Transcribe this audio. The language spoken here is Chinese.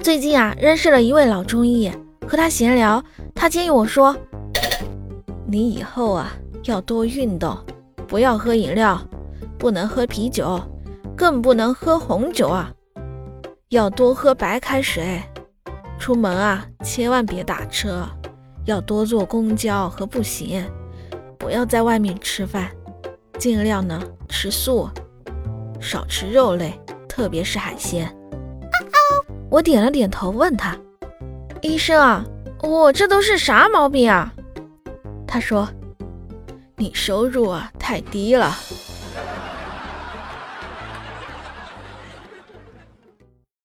最近啊，认识了一位老中医，和他闲聊，他建议我说：“你以后啊要多运动，不要喝饮料，不能喝啤酒，更不能喝红酒啊，要多喝白开水。出门啊千万别打车，要多坐公交和步行，不要在外面吃饭，尽量呢吃素，少吃肉类，特别是海鲜。”我点了点头，问他：“医生啊，我这都是啥毛病啊？”他说：“你收入啊太低了，